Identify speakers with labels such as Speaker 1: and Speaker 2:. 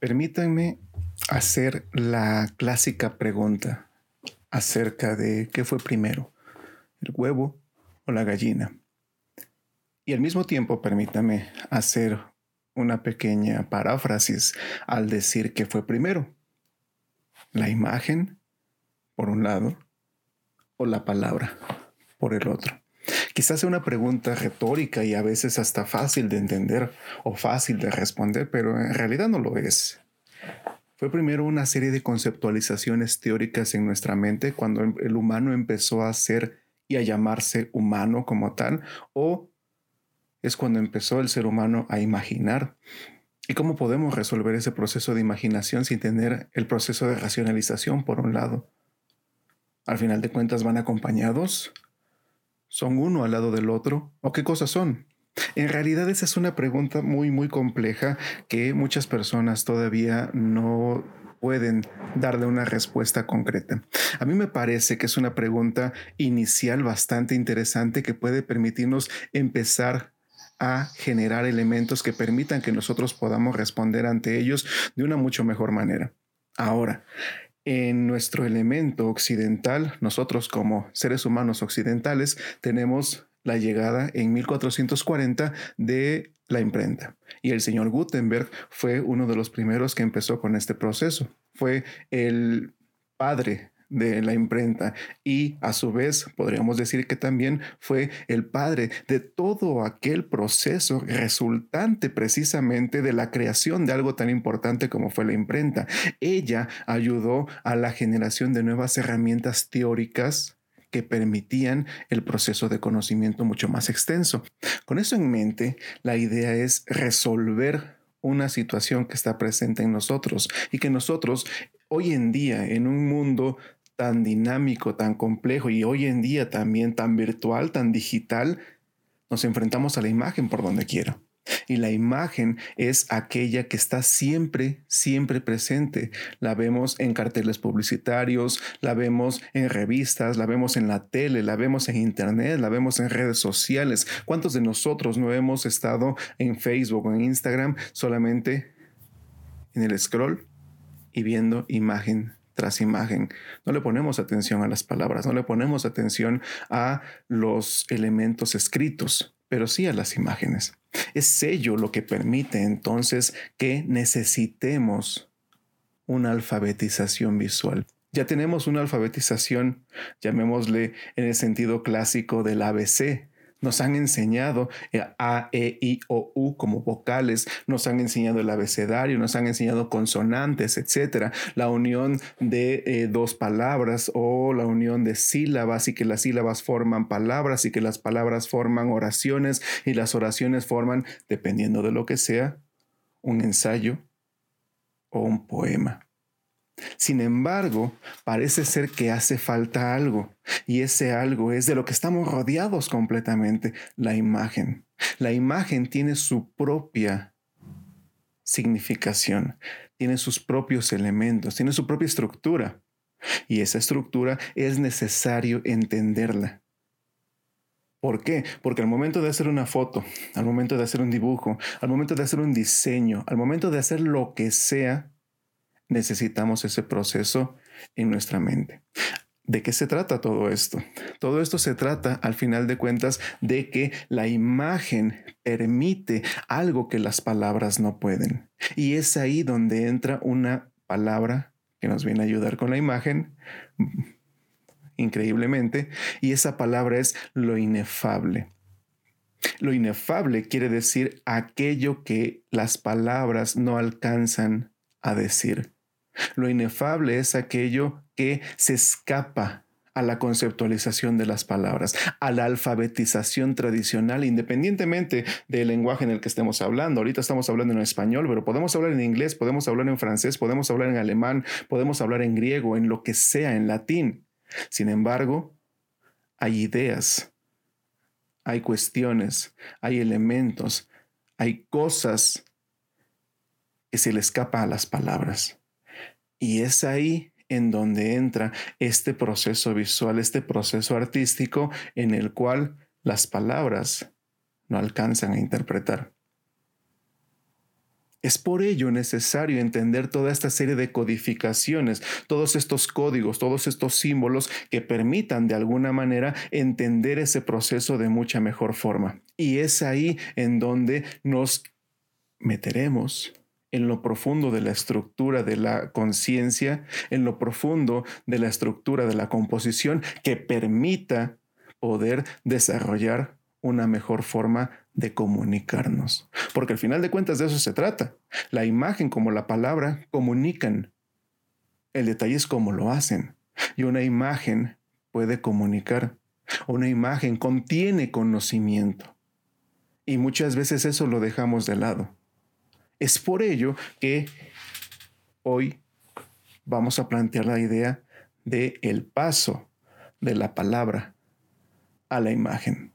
Speaker 1: Permítanme hacer la clásica pregunta acerca de qué fue primero, el huevo o la gallina. Y al mismo tiempo permítame hacer una pequeña paráfrasis al decir que fue primero, la imagen por un lado o la palabra por el otro. Quizás sea una pregunta retórica y a veces hasta fácil de entender o fácil de responder, pero en realidad no lo es. Fue primero una serie de conceptualizaciones teóricas en nuestra mente cuando el humano empezó a ser y a llamarse humano como tal, o es cuando empezó el ser humano a imaginar. ¿Y cómo podemos resolver ese proceso de imaginación sin tener el proceso de racionalización por un lado? Al final de cuentas van acompañados ¿Son uno al lado del otro? ¿O qué cosas son? En realidad esa es una pregunta muy, muy compleja que muchas personas todavía no pueden darle una respuesta concreta. A mí me parece que es una pregunta inicial bastante interesante que puede permitirnos empezar a generar elementos que permitan que nosotros podamos responder ante ellos de una mucho mejor manera. Ahora, en nuestro elemento occidental, nosotros como seres humanos occidentales tenemos la llegada en 1440 de la imprenta. Y el señor Gutenberg fue uno de los primeros que empezó con este proceso. Fue el padre de la imprenta y a su vez podríamos decir que también fue el padre de todo aquel proceso resultante precisamente de la creación de algo tan importante como fue la imprenta. Ella ayudó a la generación de nuevas herramientas teóricas que permitían el proceso de conocimiento mucho más extenso. Con eso en mente, la idea es resolver una situación que está presente en nosotros y que nosotros hoy en día en un mundo tan dinámico, tan complejo y hoy en día también tan virtual, tan digital, nos enfrentamos a la imagen por donde quiera. Y la imagen es aquella que está siempre, siempre presente. La vemos en carteles publicitarios, la vemos en revistas, la vemos en la tele, la vemos en internet, la vemos en redes sociales. ¿Cuántos de nosotros no hemos estado en Facebook o en Instagram solamente en el scroll y viendo imagen tras imagen. No le ponemos atención a las palabras, no le ponemos atención a los elementos escritos, pero sí a las imágenes. Es ello lo que permite entonces que necesitemos una alfabetización visual. Ya tenemos una alfabetización, llamémosle en el sentido clásico del ABC, nos han enseñado eh, A, E, I, O, U como vocales, nos han enseñado el abecedario, nos han enseñado consonantes, etcétera. La unión de eh, dos palabras o la unión de sílabas y que las sílabas forman palabras y que las palabras forman oraciones y las oraciones forman, dependiendo de lo que sea, un ensayo o un poema. Sin embargo, parece ser que hace falta algo, y ese algo es de lo que estamos rodeados completamente, la imagen. La imagen tiene su propia significación, tiene sus propios elementos, tiene su propia estructura, y esa estructura es necesario entenderla. ¿Por qué? Porque al momento de hacer una foto, al momento de hacer un dibujo, al momento de hacer un diseño, al momento de hacer lo que sea, necesitamos ese proceso en nuestra mente. ¿De qué se trata todo esto? Todo esto se trata, al final de cuentas, de que la imagen permite algo que las palabras no pueden. Y es ahí donde entra una palabra que nos viene a ayudar con la imagen, increíblemente, y esa palabra es lo inefable. Lo inefable quiere decir aquello que las palabras no alcanzan a decir. Lo inefable es aquello que se escapa a la conceptualización de las palabras, a la alfabetización tradicional, independientemente del lenguaje en el que estemos hablando. Ahorita estamos hablando en español, pero podemos hablar en inglés, podemos hablar en francés, podemos hablar en alemán, podemos hablar en griego, en lo que sea, en latín. Sin embargo, hay ideas, hay cuestiones, hay elementos, hay cosas que se le escapa a las palabras. Y es ahí en donde entra este proceso visual, este proceso artístico en el cual las palabras no alcanzan a interpretar. Es por ello necesario entender toda esta serie de codificaciones, todos estos códigos, todos estos símbolos que permitan de alguna manera entender ese proceso de mucha mejor forma. Y es ahí en donde nos meteremos en lo profundo de la estructura de la conciencia, en lo profundo de la estructura de la composición que permita poder desarrollar una mejor forma de comunicarnos. Porque al final de cuentas de eso se trata. La imagen como la palabra comunican. El detalle es cómo lo hacen. Y una imagen puede comunicar. Una imagen contiene conocimiento. Y muchas veces eso lo dejamos de lado. Es por ello que hoy vamos a plantear la idea de el paso de la palabra a la imagen.